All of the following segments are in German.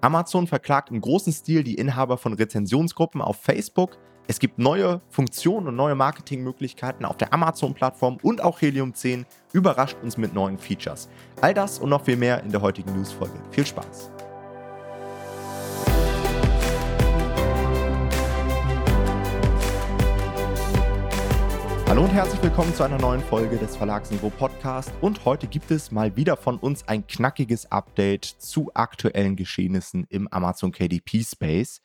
Amazon verklagt im großen Stil die Inhaber von Rezensionsgruppen auf Facebook. Es gibt neue Funktionen und neue Marketingmöglichkeiten auf der Amazon-Plattform und auch Helium 10 überrascht uns mit neuen Features. All das und noch viel mehr in der heutigen Newsfolge. Viel Spaß! Hallo und herzlich willkommen zu einer neuen Folge des Verlagsniveau Podcast. Und heute gibt es mal wieder von uns ein knackiges Update zu aktuellen Geschehnissen im Amazon KDP Space.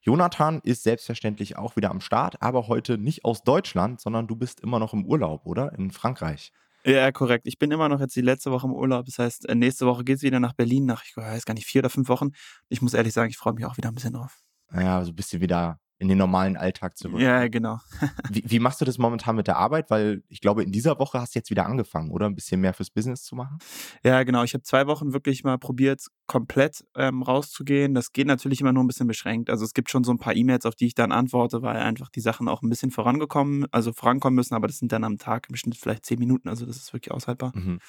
Jonathan ist selbstverständlich auch wieder am Start, aber heute nicht aus Deutschland, sondern du bist immer noch im Urlaub, oder? In Frankreich. Ja, korrekt. Ich bin immer noch jetzt die letzte Woche im Urlaub. Das heißt, äh, nächste Woche geht es wieder nach Berlin nach, ich weiß gar nicht, vier oder fünf Wochen. Ich muss ehrlich sagen, ich freue mich auch wieder ein bisschen drauf. Naja, so bist du wieder in den normalen Alltag zurück. Ja, genau. wie, wie, machst du das momentan mit der Arbeit? Weil ich glaube, in dieser Woche hast du jetzt wieder angefangen, oder? Ein bisschen mehr fürs Business zu machen? Ja, genau. Ich habe zwei Wochen wirklich mal probiert, komplett ähm, rauszugehen. Das geht natürlich immer nur ein bisschen beschränkt. Also es gibt schon so ein paar E-Mails, auf die ich dann antworte, weil einfach die Sachen auch ein bisschen vorangekommen, also vorankommen müssen, aber das sind dann am Tag im Schnitt vielleicht zehn Minuten. Also das ist wirklich aushaltbar. Mhm.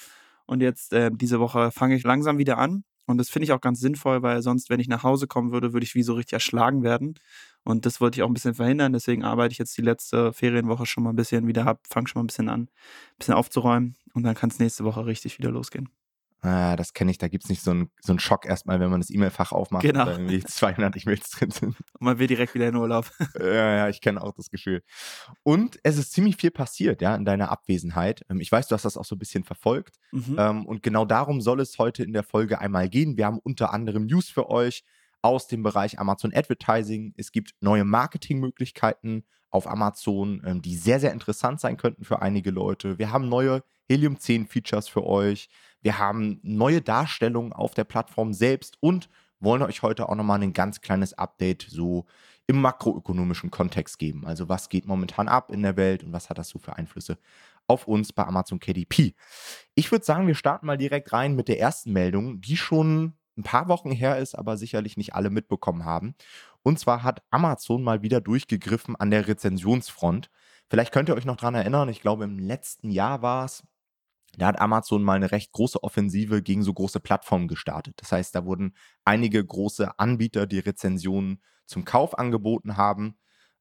Und jetzt äh, diese Woche fange ich langsam wieder an. Und das finde ich auch ganz sinnvoll, weil sonst, wenn ich nach Hause kommen würde, würde ich wie so richtig erschlagen werden. Und das wollte ich auch ein bisschen verhindern. Deswegen arbeite ich jetzt die letzte Ferienwoche schon mal ein bisschen wieder ab, fange schon mal ein bisschen an, ein bisschen aufzuräumen. Und dann kann es nächste Woche richtig wieder losgehen. Ah, das kenne ich, da gibt es nicht so einen, so einen Schock erstmal, wenn man das E-Mail-Fach aufmacht genau. und irgendwie 200 E-Mails drin sind. Und man will direkt wieder in Urlaub. ja, ja, ich kenne auch das Gefühl. Und es ist ziemlich viel passiert, ja, in deiner Abwesenheit. Ähm, ich weiß, du hast das auch so ein bisschen verfolgt. Mhm. Ähm, und genau darum soll es heute in der Folge einmal gehen. Wir haben unter anderem News für euch aus dem Bereich Amazon Advertising. Es gibt neue Marketingmöglichkeiten auf Amazon, ähm, die sehr, sehr interessant sein könnten für einige Leute. Wir haben neue Helium 10 Features für euch. Wir haben neue Darstellungen auf der Plattform selbst und wollen euch heute auch nochmal ein ganz kleines Update so im makroökonomischen Kontext geben. Also was geht momentan ab in der Welt und was hat das so für Einflüsse auf uns bei Amazon KDP. Ich würde sagen, wir starten mal direkt rein mit der ersten Meldung, die schon ein paar Wochen her ist, aber sicherlich nicht alle mitbekommen haben. Und zwar hat Amazon mal wieder durchgegriffen an der Rezensionsfront. Vielleicht könnt ihr euch noch daran erinnern, ich glaube im letzten Jahr war es, da hat Amazon mal eine recht große Offensive gegen so große Plattformen gestartet. Das heißt, da wurden einige große Anbieter, die Rezensionen zum Kauf angeboten haben,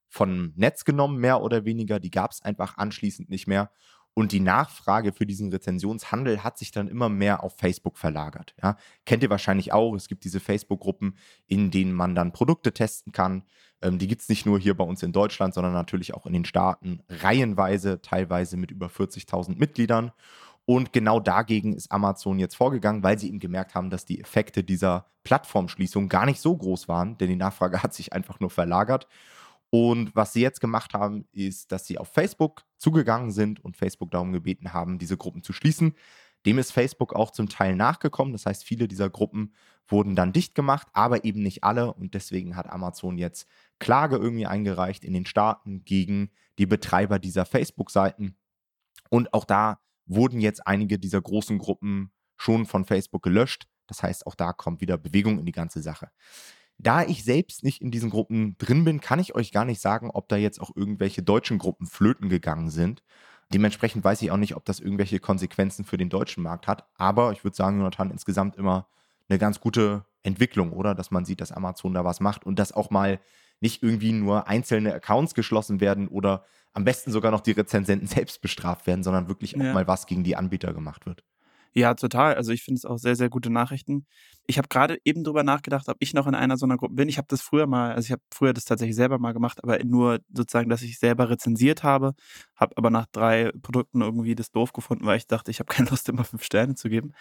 von Netz genommen, mehr oder weniger. Die gab es einfach anschließend nicht mehr. Und die Nachfrage für diesen Rezensionshandel hat sich dann immer mehr auf Facebook verlagert. Ja? Kennt ihr wahrscheinlich auch. Es gibt diese Facebook-Gruppen, in denen man dann Produkte testen kann. Ähm, die gibt es nicht nur hier bei uns in Deutschland, sondern natürlich auch in den Staaten, reihenweise, teilweise mit über 40.000 Mitgliedern. Und genau dagegen ist Amazon jetzt vorgegangen, weil sie eben gemerkt haben, dass die Effekte dieser Plattformschließung gar nicht so groß waren, denn die Nachfrage hat sich einfach nur verlagert. Und was sie jetzt gemacht haben, ist, dass sie auf Facebook zugegangen sind und Facebook darum gebeten haben, diese Gruppen zu schließen. Dem ist Facebook auch zum Teil nachgekommen. Das heißt, viele dieser Gruppen wurden dann dicht gemacht, aber eben nicht alle. Und deswegen hat Amazon jetzt Klage irgendwie eingereicht in den Staaten gegen die Betreiber dieser Facebook-Seiten. Und auch da wurden jetzt einige dieser großen Gruppen schon von Facebook gelöscht. Das heißt, auch da kommt wieder Bewegung in die ganze Sache. Da ich selbst nicht in diesen Gruppen drin bin, kann ich euch gar nicht sagen, ob da jetzt auch irgendwelche deutschen Gruppen flöten gegangen sind. Dementsprechend weiß ich auch nicht, ob das irgendwelche Konsequenzen für den deutschen Markt hat. Aber ich würde sagen, Jonathan, insgesamt immer eine ganz gute Entwicklung, oder? Dass man sieht, dass Amazon da was macht und dass auch mal nicht irgendwie nur einzelne Accounts geschlossen werden oder am besten sogar noch die Rezensenten selbst bestraft werden, sondern wirklich auch ja. mal was gegen die Anbieter gemacht wird. Ja, total. Also ich finde es auch sehr, sehr gute Nachrichten. Ich habe gerade eben drüber nachgedacht, ob ich noch in einer so einer Gruppe bin. Ich habe das früher mal, also ich habe früher das tatsächlich selber mal gemacht, aber nur sozusagen, dass ich selber rezensiert habe, habe aber nach drei Produkten irgendwie das doof gefunden, weil ich dachte, ich habe keine Lust, immer fünf Sterne zu geben.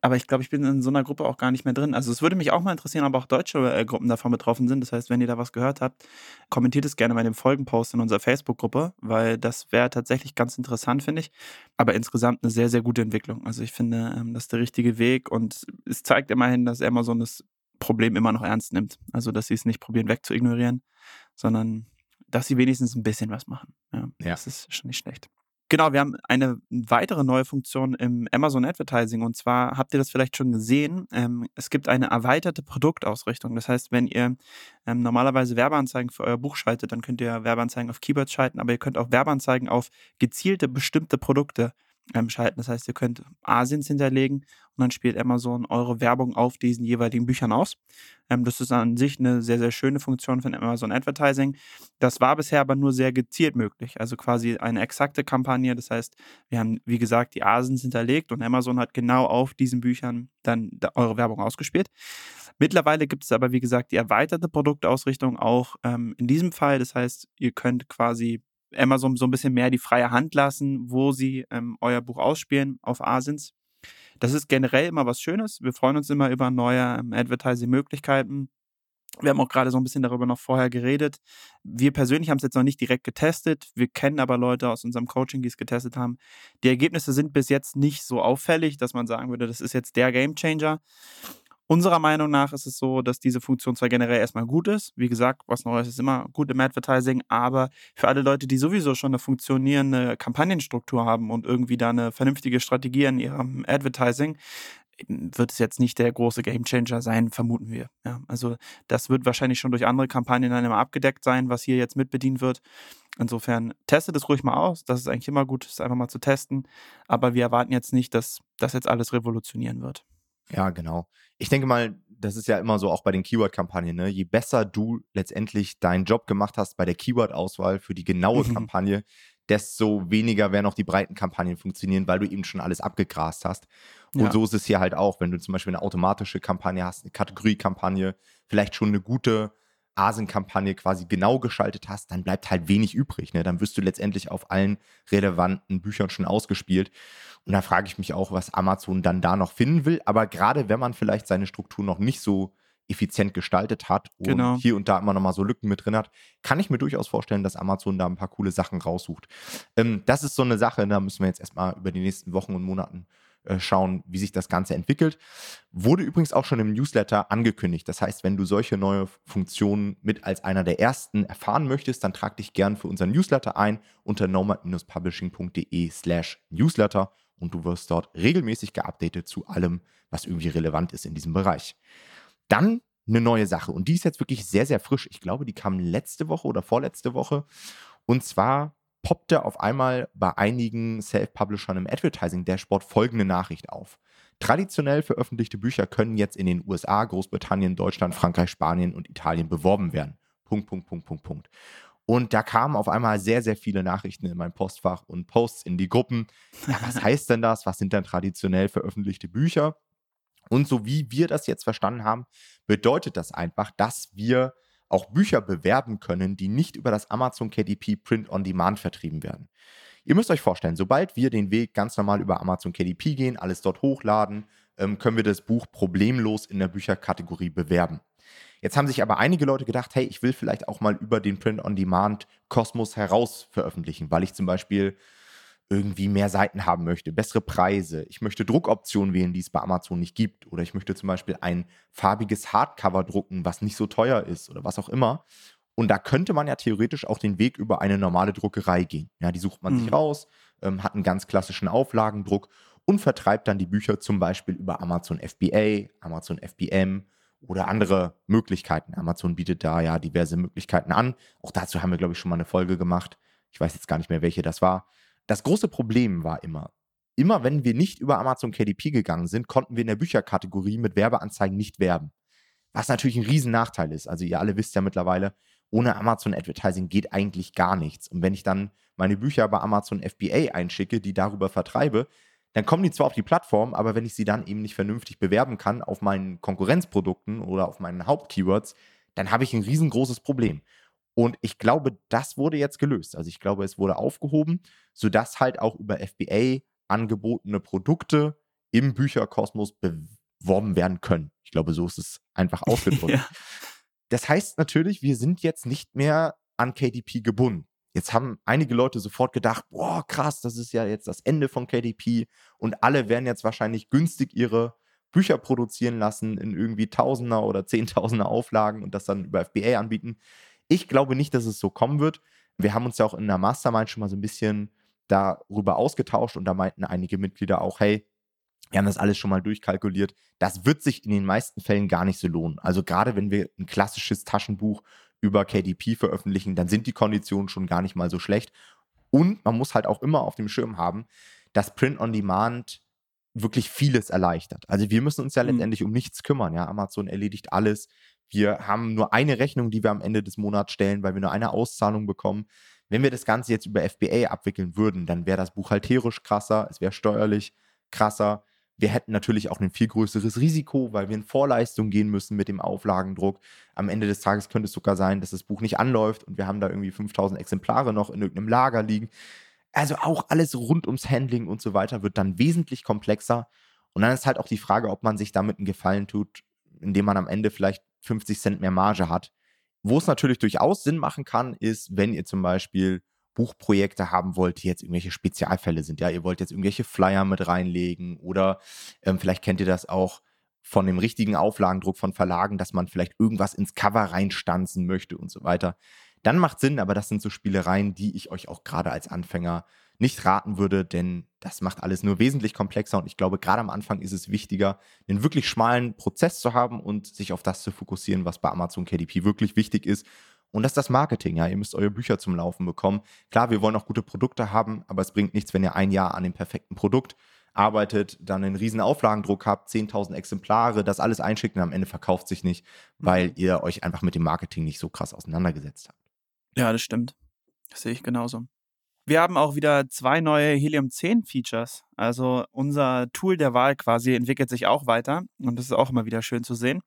Aber ich glaube, ich bin in so einer Gruppe auch gar nicht mehr drin. Also es würde mich auch mal interessieren, ob auch deutsche äh, Gruppen davon betroffen sind. Das heißt, wenn ihr da was gehört habt, kommentiert es gerne bei dem Folgenpost in unserer Facebook-Gruppe, weil das wäre tatsächlich ganz interessant, finde ich. Aber insgesamt eine sehr, sehr gute Entwicklung. Also ich finde, ähm, das ist der richtige Weg und es zeigt immerhin, dass Amazon das Problem immer noch ernst nimmt. Also, dass sie es nicht probieren wegzuignorieren, sondern dass sie wenigstens ein bisschen was machen. Ja, ja. Das ist schon nicht schlecht. Genau, wir haben eine weitere neue Funktion im Amazon Advertising und zwar habt ihr das vielleicht schon gesehen. Ähm, es gibt eine erweiterte Produktausrichtung. Das heißt, wenn ihr ähm, normalerweise Werbeanzeigen für euer Buch schaltet, dann könnt ihr Werbeanzeigen auf Keywords schalten, aber ihr könnt auch Werbeanzeigen auf gezielte bestimmte Produkte ähm, schalten. Das heißt, ihr könnt Asiens hinterlegen und dann spielt Amazon eure Werbung auf diesen jeweiligen Büchern aus. Ähm, das ist an sich eine sehr, sehr schöne Funktion von Amazon Advertising. Das war bisher aber nur sehr gezielt möglich. Also quasi eine exakte Kampagne. Das heißt, wir haben, wie gesagt, die Asiens hinterlegt und Amazon hat genau auf diesen Büchern dann eure Werbung ausgespielt. Mittlerweile gibt es aber, wie gesagt, die erweiterte Produktausrichtung auch ähm, in diesem Fall. Das heißt, ihr könnt quasi Amazon so ein bisschen mehr die freie Hand lassen, wo sie ähm, euer Buch ausspielen auf Asins. Das ist generell immer was Schönes. Wir freuen uns immer über neue ähm, Advertising-Möglichkeiten. Wir haben auch gerade so ein bisschen darüber noch vorher geredet. Wir persönlich haben es jetzt noch nicht direkt getestet. Wir kennen aber Leute aus unserem Coaching, die es getestet haben. Die Ergebnisse sind bis jetzt nicht so auffällig, dass man sagen würde, das ist jetzt der Gamechanger. Unserer Meinung nach ist es so, dass diese Funktion zwar generell erstmal gut ist, wie gesagt, was Neues ist immer gut im Advertising, aber für alle Leute, die sowieso schon eine funktionierende Kampagnenstruktur haben und irgendwie da eine vernünftige Strategie in ihrem Advertising, wird es jetzt nicht der große Gamechanger sein, vermuten wir. Ja, also das wird wahrscheinlich schon durch andere Kampagnen dann immer abgedeckt sein, was hier jetzt mitbedient wird. Insofern testet es ruhig mal aus. Das ist eigentlich immer gut, es einfach mal zu testen. Aber wir erwarten jetzt nicht, dass das jetzt alles revolutionieren wird. Ja, genau. Ich denke mal, das ist ja immer so auch bei den Keyword-Kampagnen. Ne? Je besser du letztendlich deinen Job gemacht hast bei der Keyword-Auswahl für die genaue mhm. Kampagne, desto weniger werden auch die breiten Kampagnen funktionieren, weil du eben schon alles abgegrast hast. Und ja. so ist es hier halt auch, wenn du zum Beispiel eine automatische Kampagne hast, eine Kategorie-Kampagne, vielleicht schon eine gute Asien-Kampagne quasi genau geschaltet hast, dann bleibt halt wenig übrig. Ne? Dann wirst du letztendlich auf allen relevanten Büchern schon ausgespielt. Und da frage ich mich auch, was Amazon dann da noch finden will. Aber gerade wenn man vielleicht seine Struktur noch nicht so effizient gestaltet hat und genau. hier und da immer noch mal so Lücken mit drin hat, kann ich mir durchaus vorstellen, dass Amazon da ein paar coole Sachen raussucht. Ähm, das ist so eine Sache, da müssen wir jetzt erstmal über die nächsten Wochen und Monaten äh, schauen, wie sich das Ganze entwickelt. Wurde übrigens auch schon im Newsletter angekündigt. Das heißt, wenn du solche neue Funktionen mit als einer der ersten erfahren möchtest, dann trag dich gern für unseren Newsletter ein unter nomad-publishing.de slash newsletter und du wirst dort regelmäßig geupdatet zu allem, was irgendwie relevant ist in diesem Bereich. Dann eine neue Sache und die ist jetzt wirklich sehr, sehr frisch. Ich glaube, die kam letzte Woche oder vorletzte Woche. Und zwar poppte auf einmal bei einigen Self-Publishern im Advertising-Dashboard folgende Nachricht auf. Traditionell veröffentlichte Bücher können jetzt in den USA, Großbritannien, Deutschland, Frankreich, Spanien und Italien beworben werden. Punkt, Punkt, Punkt, Punkt, Punkt. Und da kamen auf einmal sehr, sehr viele Nachrichten in mein Postfach und Posts in die Gruppen. Ja, was heißt denn das? Was sind denn traditionell veröffentlichte Bücher? Und so wie wir das jetzt verstanden haben, bedeutet das einfach, dass wir auch Bücher bewerben können, die nicht über das Amazon KDP Print on Demand vertrieben werden. Ihr müsst euch vorstellen, sobald wir den Weg ganz normal über Amazon KDP gehen, alles dort hochladen, ähm, können wir das Buch problemlos in der Bücherkategorie bewerben. Jetzt haben sich aber einige Leute gedacht, hey, ich will vielleicht auch mal über den Print on Demand Kosmos heraus veröffentlichen, weil ich zum Beispiel irgendwie mehr Seiten haben möchte, bessere Preise, ich möchte Druckoptionen wählen, die es bei Amazon nicht gibt, oder ich möchte zum Beispiel ein farbiges Hardcover drucken, was nicht so teuer ist oder was auch immer. Und da könnte man ja theoretisch auch den Weg über eine normale Druckerei gehen. Ja, die sucht man mhm. sich raus, ähm, hat einen ganz klassischen Auflagendruck und vertreibt dann die Bücher zum Beispiel über Amazon FBA, Amazon FBM oder andere Möglichkeiten. Amazon bietet da ja diverse Möglichkeiten an. Auch dazu haben wir, glaube ich, schon mal eine Folge gemacht. Ich weiß jetzt gar nicht mehr, welche das war. Das große Problem war immer, immer wenn wir nicht über Amazon KDP gegangen sind, konnten wir in der Bücherkategorie mit Werbeanzeigen nicht werben. Was natürlich ein Riesennachteil ist. Also ihr alle wisst ja mittlerweile, ohne Amazon Advertising geht eigentlich gar nichts. Und wenn ich dann meine Bücher bei Amazon FBA einschicke, die darüber vertreibe, dann kommen die zwar auf die Plattform, aber wenn ich sie dann eben nicht vernünftig bewerben kann auf meinen Konkurrenzprodukten oder auf meinen Hauptkeywords, dann habe ich ein riesengroßes Problem. Und ich glaube, das wurde jetzt gelöst. Also ich glaube, es wurde aufgehoben, sodass halt auch über FBA angebotene Produkte im Bücherkosmos beworben werden können. Ich glaube, so ist es einfach ausgedrückt. ja. Das heißt natürlich, wir sind jetzt nicht mehr an KDP gebunden. Jetzt haben einige Leute sofort gedacht, boah, krass, das ist ja jetzt das Ende von KDP und alle werden jetzt wahrscheinlich günstig ihre Bücher produzieren lassen in irgendwie Tausender oder Zehntausender Auflagen und das dann über FBA anbieten. Ich glaube nicht, dass es so kommen wird. Wir haben uns ja auch in der Mastermind schon mal so ein bisschen darüber ausgetauscht und da meinten einige Mitglieder auch, hey, wir haben das alles schon mal durchkalkuliert. Das wird sich in den meisten Fällen gar nicht so lohnen. Also gerade wenn wir ein klassisches Taschenbuch über KDP veröffentlichen, dann sind die Konditionen schon gar nicht mal so schlecht. Und man muss halt auch immer auf dem Schirm haben, dass Print on Demand wirklich vieles erleichtert. Also wir müssen uns ja mhm. letztendlich um nichts kümmern. Ja, Amazon erledigt alles. Wir haben nur eine Rechnung, die wir am Ende des Monats stellen, weil wir nur eine Auszahlung bekommen. Wenn wir das Ganze jetzt über FBA abwickeln würden, dann wäre das buchhalterisch krasser, es wäre steuerlich krasser. Wir hätten natürlich auch ein viel größeres Risiko, weil wir in Vorleistung gehen müssen mit dem Auflagendruck. Am Ende des Tages könnte es sogar sein, dass das Buch nicht anläuft und wir haben da irgendwie 5000 Exemplare noch in irgendeinem Lager liegen. Also auch alles rund ums Handling und so weiter wird dann wesentlich komplexer. Und dann ist halt auch die Frage, ob man sich damit einen Gefallen tut, indem man am Ende vielleicht 50 Cent mehr Marge hat. Wo es natürlich durchaus Sinn machen kann, ist, wenn ihr zum Beispiel Buchprojekte haben wollt, die jetzt irgendwelche Spezialfälle sind. Ja, ihr wollt jetzt irgendwelche Flyer mit reinlegen oder ähm, vielleicht kennt ihr das auch von dem richtigen Auflagendruck von Verlagen, dass man vielleicht irgendwas ins Cover reinstanzen möchte und so weiter dann macht Sinn, aber das sind so Spielereien, die ich euch auch gerade als Anfänger nicht raten würde, denn das macht alles nur wesentlich komplexer und ich glaube, gerade am Anfang ist es wichtiger, einen wirklich schmalen Prozess zu haben und sich auf das zu fokussieren, was bei Amazon KDP wirklich wichtig ist. Und das ist das Marketing, ja. Ihr müsst eure Bücher zum Laufen bekommen. Klar, wir wollen auch gute Produkte haben, aber es bringt nichts, wenn ihr ein Jahr an dem perfekten Produkt arbeitet, dann einen riesen Auflagendruck habt, 10.000 Exemplare, das alles einschickt und am Ende verkauft sich nicht, weil mhm. ihr euch einfach mit dem Marketing nicht so krass auseinandergesetzt habt. Ja, das stimmt. Das sehe ich genauso. Wir haben auch wieder zwei neue Helium 10 Features. Also unser Tool der Wahl quasi entwickelt sich auch weiter und das ist auch immer wieder schön zu sehen.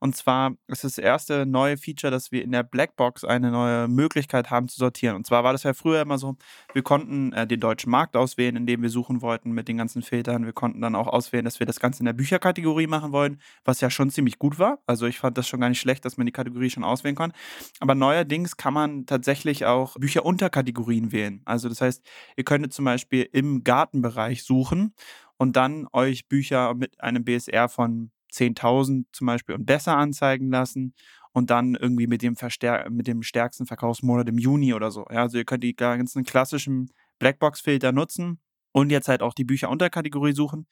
Und zwar ist das erste neue Feature, dass wir in der Blackbox eine neue Möglichkeit haben zu sortieren. Und zwar war das ja früher immer so, wir konnten äh, den deutschen Markt auswählen, in dem wir suchen wollten mit den ganzen Filtern. Wir konnten dann auch auswählen, dass wir das Ganze in der Bücherkategorie machen wollen, was ja schon ziemlich gut war. Also ich fand das schon gar nicht schlecht, dass man die Kategorie schon auswählen kann. Aber neuerdings kann man tatsächlich auch Bücherunterkategorien wählen. Also das heißt, ihr könntet zum Beispiel im Gartenbereich suchen und dann euch Bücher mit einem BSR von 10.000 zum Beispiel und besser anzeigen lassen und dann irgendwie mit dem, mit dem stärksten Verkaufsmonat im Juni oder so. Ja, also ihr könnt die ganzen klassischen Blackbox-Filter nutzen und jetzt halt auch die Bücherunterkategorie suchen.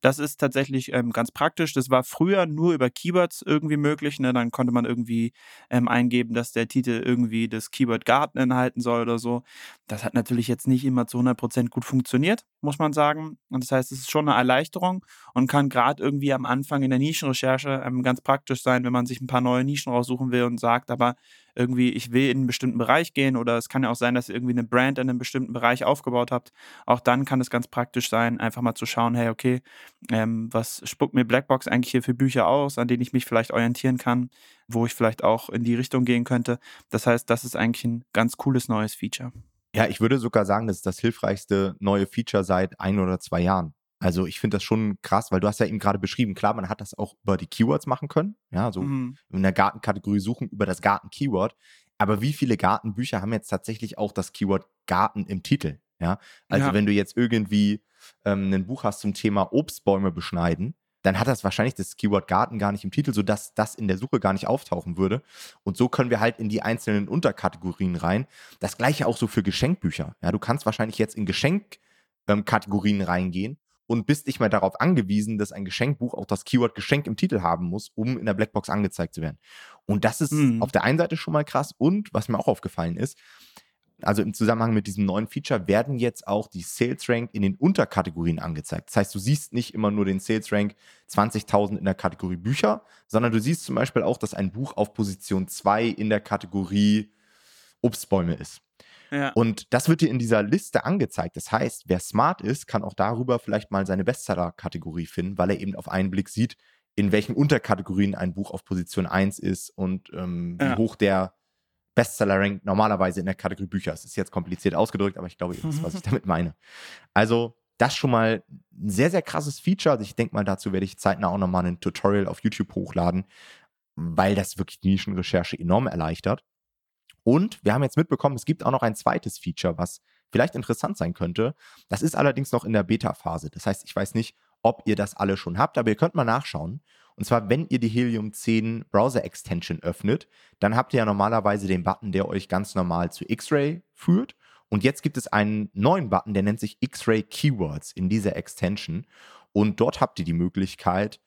Das ist tatsächlich ähm, ganz praktisch. Das war früher nur über Keywords irgendwie möglich. Ne? Dann konnte man irgendwie ähm, eingeben, dass der Titel irgendwie das Keyword Garten enthalten soll oder so. Das hat natürlich jetzt nicht immer zu 100% gut funktioniert, muss man sagen. Und das heißt, es ist schon eine Erleichterung und kann gerade irgendwie am Anfang in der Nischenrecherche ähm, ganz praktisch sein, wenn man sich ein paar neue Nischen raussuchen will und sagt, aber irgendwie, ich will in einen bestimmten Bereich gehen oder es kann ja auch sein, dass ihr irgendwie eine Brand in einem bestimmten Bereich aufgebaut habt. Auch dann kann es ganz praktisch sein, einfach mal zu schauen, hey, okay, ähm, was spuckt mir Blackbox eigentlich hier für Bücher aus, an denen ich mich vielleicht orientieren kann, wo ich vielleicht auch in die Richtung gehen könnte. Das heißt, das ist eigentlich ein ganz cooles neues Feature. Ja, ich würde sogar sagen, das ist das hilfreichste neue Feature seit ein oder zwei Jahren. Also ich finde das schon krass, weil du hast ja eben gerade beschrieben, klar, man hat das auch über die Keywords machen können, ja, so mhm. in der Gartenkategorie suchen über das Garten-Keyword. Aber wie viele Gartenbücher haben jetzt tatsächlich auch das Keyword Garten im Titel? Ja, also ja. wenn du jetzt irgendwie ähm, ein Buch hast zum Thema Obstbäume beschneiden, dann hat das wahrscheinlich das Keyword Garten gar nicht im Titel, sodass das in der Suche gar nicht auftauchen würde. Und so können wir halt in die einzelnen Unterkategorien rein. Das gleiche auch so für Geschenkbücher. Ja, du kannst wahrscheinlich jetzt in Geschenkkategorien ähm, reingehen und bist nicht mehr darauf angewiesen, dass ein Geschenkbuch auch das Keyword Geschenk im Titel haben muss, um in der Blackbox angezeigt zu werden. Und das ist mhm. auf der einen Seite schon mal krass und was mir auch aufgefallen ist, also im Zusammenhang mit diesem neuen Feature werden jetzt auch die Sales Rank in den Unterkategorien angezeigt. Das heißt, du siehst nicht immer nur den Sales Rank 20.000 in der Kategorie Bücher, sondern du siehst zum Beispiel auch, dass ein Buch auf Position 2 in der Kategorie Obstbäume ist. Ja. Und das wird dir in dieser Liste angezeigt. Das heißt, wer smart ist, kann auch darüber vielleicht mal seine Bestseller-Kategorie finden, weil er eben auf einen Blick sieht, in welchen Unterkategorien ein Buch auf Position 1 ist und ähm, ja. wie hoch der Bestseller-Rank normalerweise in der Kategorie Bücher. Das ist jetzt kompliziert ausgedrückt, aber ich glaube, ihr wisst, was ich damit meine. Also, das schon mal ein sehr, sehr krasses Feature. Also ich denke mal, dazu werde ich zeitnah auch nochmal ein Tutorial auf YouTube hochladen, weil das wirklich die Nischenrecherche enorm erleichtert. Und wir haben jetzt mitbekommen, es gibt auch noch ein zweites Feature, was vielleicht interessant sein könnte. Das ist allerdings noch in der Beta-Phase. Das heißt, ich weiß nicht, ob ihr das alle schon habt, aber ihr könnt mal nachschauen. Und zwar, wenn ihr die Helium 10 Browser Extension öffnet, dann habt ihr ja normalerweise den Button, der euch ganz normal zu X-Ray führt. Und jetzt gibt es einen neuen Button, der nennt sich X-Ray Keywords in dieser Extension. Und dort habt ihr die Möglichkeit,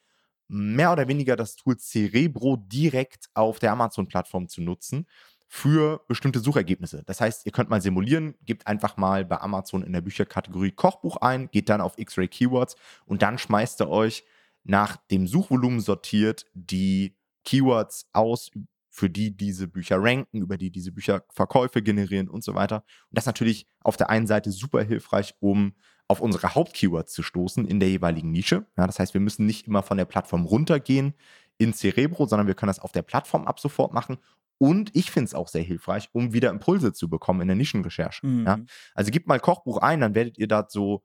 mehr oder weniger das Tool Cerebro direkt auf der Amazon-Plattform zu nutzen für bestimmte Suchergebnisse. Das heißt, ihr könnt mal simulieren, gebt einfach mal bei Amazon in der Bücherkategorie Kochbuch ein, geht dann auf X-Ray Keywords und dann schmeißt ihr euch nach dem Suchvolumen sortiert die Keywords aus, für die diese Bücher ranken, über die diese Bücher Verkäufe generieren und so weiter. Und das ist natürlich auf der einen Seite super hilfreich, um auf unsere Hauptkeywords zu stoßen in der jeweiligen Nische. Ja, das heißt, wir müssen nicht immer von der Plattform runtergehen in Cerebro, sondern wir können das auf der Plattform ab sofort machen und ich finde es auch sehr hilfreich, um wieder Impulse zu bekommen in der Nischenrecherche. Mhm. Ja? Also gebt mal Kochbuch ein, dann werdet ihr da so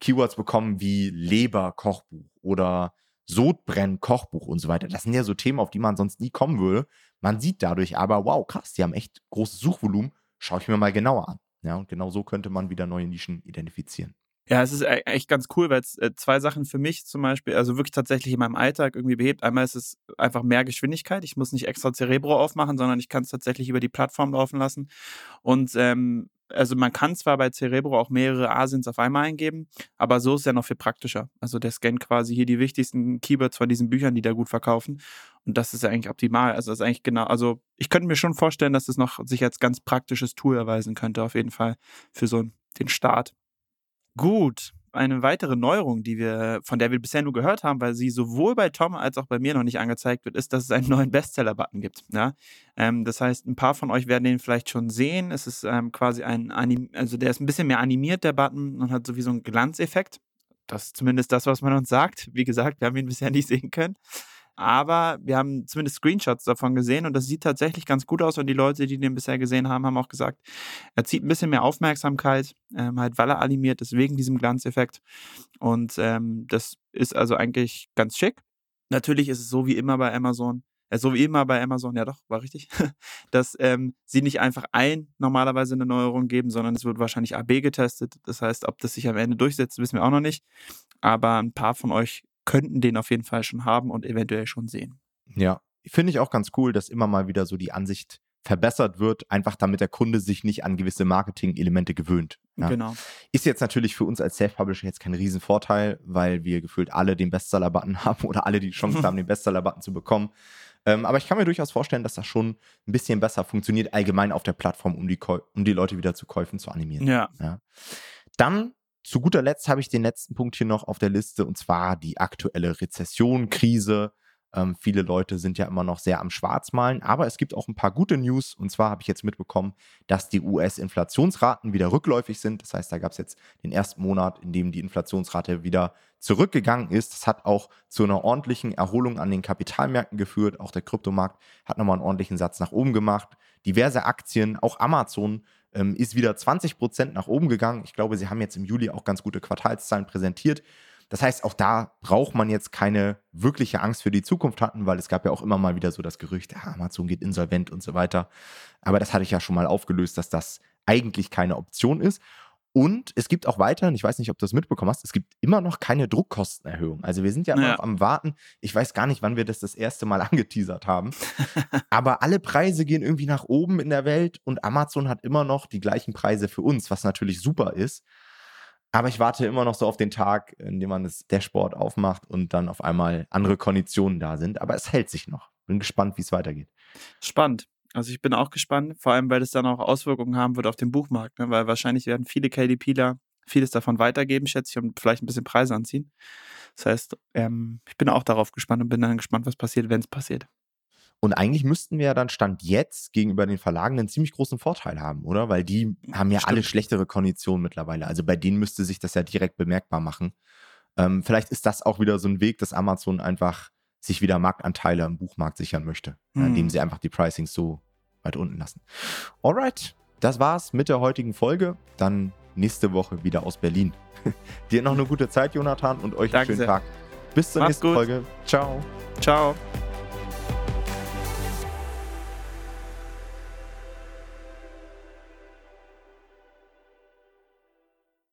Keywords bekommen wie Leber-Kochbuch oder Sodbrenn-Kochbuch und so weiter. Das sind ja so Themen, auf die man sonst nie kommen würde. Man sieht dadurch aber, wow, krass, die haben echt großes Suchvolumen. Schaue ich mir mal genauer an. Ja, und genau so könnte man wieder neue Nischen identifizieren. Ja, es ist e-, echt ganz cool, weil es äh, zwei Sachen für mich zum Beispiel, also wirklich tatsächlich in meinem Alltag irgendwie behebt. Einmal ist es einfach mehr Geschwindigkeit. Ich muss nicht extra Cerebro aufmachen, sondern ich kann es tatsächlich über die Plattform laufen lassen. Und ähm, also man kann zwar bei Cerebro auch mehrere Asins auf einmal eingeben, aber so ist es ja noch viel praktischer. Also der scannt quasi hier die wichtigsten Keywords von diesen Büchern, die da gut verkaufen. Und das ist ja eigentlich optimal. Also das ist eigentlich genau, also ich könnte mir schon vorstellen, dass das noch sich als ganz praktisches Tool erweisen könnte, auf jeden Fall für so den Start. Gut. Eine weitere Neuerung, die wir, von der wir bisher nur gehört haben, weil sie sowohl bei Tom als auch bei mir noch nicht angezeigt wird, ist, dass es einen neuen Bestseller-Button gibt. Ja? Ähm, das heißt, ein paar von euch werden den vielleicht schon sehen. Es ist ähm, quasi ein, Anim also der ist ein bisschen mehr animiert, der Button, und hat sowieso einen Glanzeffekt. Das ist zumindest das, was man uns sagt. Wie gesagt, wir haben ihn bisher nicht sehen können. Aber wir haben zumindest Screenshots davon gesehen und das sieht tatsächlich ganz gut aus. Und die Leute, die den bisher gesehen haben, haben auch gesagt, er zieht ein bisschen mehr Aufmerksamkeit, ähm, halt weil er animiert ist, wegen diesem Glanzeffekt. Und ähm, das ist also eigentlich ganz schick. Natürlich ist es so wie immer bei Amazon, äh, so wie immer bei Amazon, ja doch, war richtig, dass ähm, sie nicht einfach ein normalerweise eine Neuerung geben, sondern es wird wahrscheinlich AB getestet. Das heißt, ob das sich am Ende durchsetzt, wissen wir auch noch nicht. Aber ein paar von euch könnten den auf jeden Fall schon haben und eventuell schon sehen. Ja, finde ich auch ganz cool, dass immer mal wieder so die Ansicht verbessert wird, einfach damit der Kunde sich nicht an gewisse Marketing-Elemente gewöhnt. Ja. Genau. Ist jetzt natürlich für uns als Self-Publisher jetzt kein Riesenvorteil, weil wir gefühlt alle den Bestseller-Button haben oder alle die Chance haben, den Bestseller-Button zu bekommen. Ähm, aber ich kann mir durchaus vorstellen, dass das schon ein bisschen besser funktioniert, allgemein auf der Plattform, um die, um die Leute wieder zu Käufen zu animieren. Ja. ja. Dann zu guter Letzt habe ich den letzten Punkt hier noch auf der Liste und zwar die aktuelle Rezession, Krise. Ähm, viele Leute sind ja immer noch sehr am Schwarzmalen, aber es gibt auch ein paar gute News. Und zwar habe ich jetzt mitbekommen, dass die US-Inflationsraten wieder rückläufig sind. Das heißt, da gab es jetzt den ersten Monat, in dem die Inflationsrate wieder zurückgegangen ist. Das hat auch zu einer ordentlichen Erholung an den Kapitalmärkten geführt. Auch der Kryptomarkt hat nochmal einen ordentlichen Satz nach oben gemacht. Diverse Aktien, auch Amazon ähm, ist wieder 20 Prozent nach oben gegangen. Ich glaube, sie haben jetzt im Juli auch ganz gute Quartalszahlen präsentiert. Das heißt, auch da braucht man jetzt keine wirkliche Angst für die Zukunft hatten, weil es gab ja auch immer mal wieder so das Gerücht, ja, Amazon geht insolvent und so weiter. Aber das hatte ich ja schon mal aufgelöst, dass das eigentlich keine Option ist. Und es gibt auch weiterhin, ich weiß nicht, ob du das mitbekommen hast, es gibt immer noch keine Druckkostenerhöhung. Also wir sind ja immer ja. noch am Warten. Ich weiß gar nicht, wann wir das das erste Mal angeteasert haben. Aber alle Preise gehen irgendwie nach oben in der Welt und Amazon hat immer noch die gleichen Preise für uns, was natürlich super ist. Aber ich warte immer noch so auf den Tag, in dem man das Dashboard aufmacht und dann auf einmal andere Konditionen da sind. Aber es hält sich noch. Bin gespannt, wie es weitergeht. Spannend. Also ich bin auch gespannt, vor allem weil es dann auch Auswirkungen haben wird auf den Buchmarkt, ne? weil wahrscheinlich werden viele KDPler vieles davon weitergeben, schätze ich, und vielleicht ein bisschen Preise anziehen. Das heißt, ähm, ich bin auch darauf gespannt und bin dann gespannt, was passiert, wenn es passiert. Und eigentlich müssten wir ja dann Stand jetzt gegenüber den Verlagen einen ziemlich großen Vorteil haben, oder? Weil die haben ja Stimmt. alle schlechtere Konditionen mittlerweile. Also bei denen müsste sich das ja direkt bemerkbar machen. Ähm, vielleicht ist das auch wieder so ein Weg, dass Amazon einfach sich wieder Marktanteile im Buchmarkt sichern möchte, hm. indem sie einfach die Pricing so weit unten lassen. Alright, das war's mit der heutigen Folge. Dann nächste Woche wieder aus Berlin. Dir noch eine gute Zeit, Jonathan, und euch Danke einen schönen sehr. Tag. Bis zur Mach's nächsten gut. Folge. Ciao. Ciao.